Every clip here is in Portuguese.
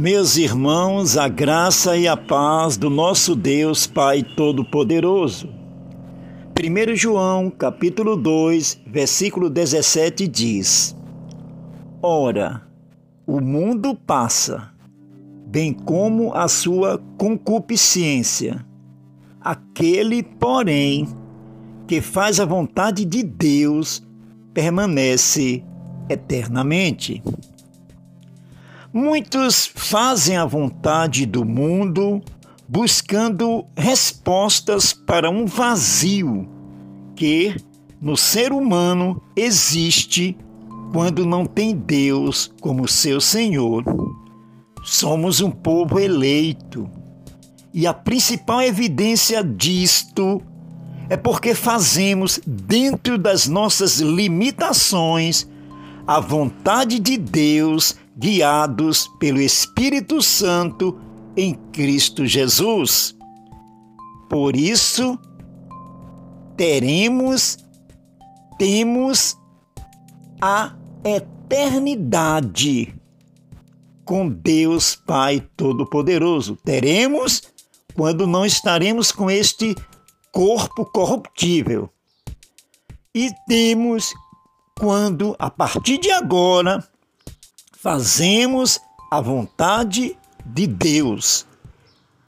Meus irmãos, a graça e a paz do nosso Deus Pai Todo-Poderoso. 1 João, capítulo 2, versículo 17 diz: Ora, o mundo passa, bem como a sua concupiscência. Aquele, porém, que faz a vontade de Deus, permanece eternamente. Muitos fazem a vontade do mundo buscando respostas para um vazio que no ser humano existe quando não tem Deus como seu Senhor. Somos um povo eleito e a principal evidência disto é porque fazemos, dentro das nossas limitações, a vontade de Deus guiados pelo Espírito Santo em Cristo Jesus. Por isso, teremos, temos a eternidade com Deus Pai Todo-Poderoso. Teremos quando não estaremos com este corpo corruptível. E temos quando, a partir de agora, fazemos a vontade de Deus.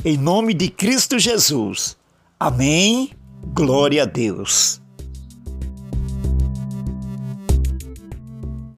Em nome de Cristo Jesus. Amém. Glória a Deus.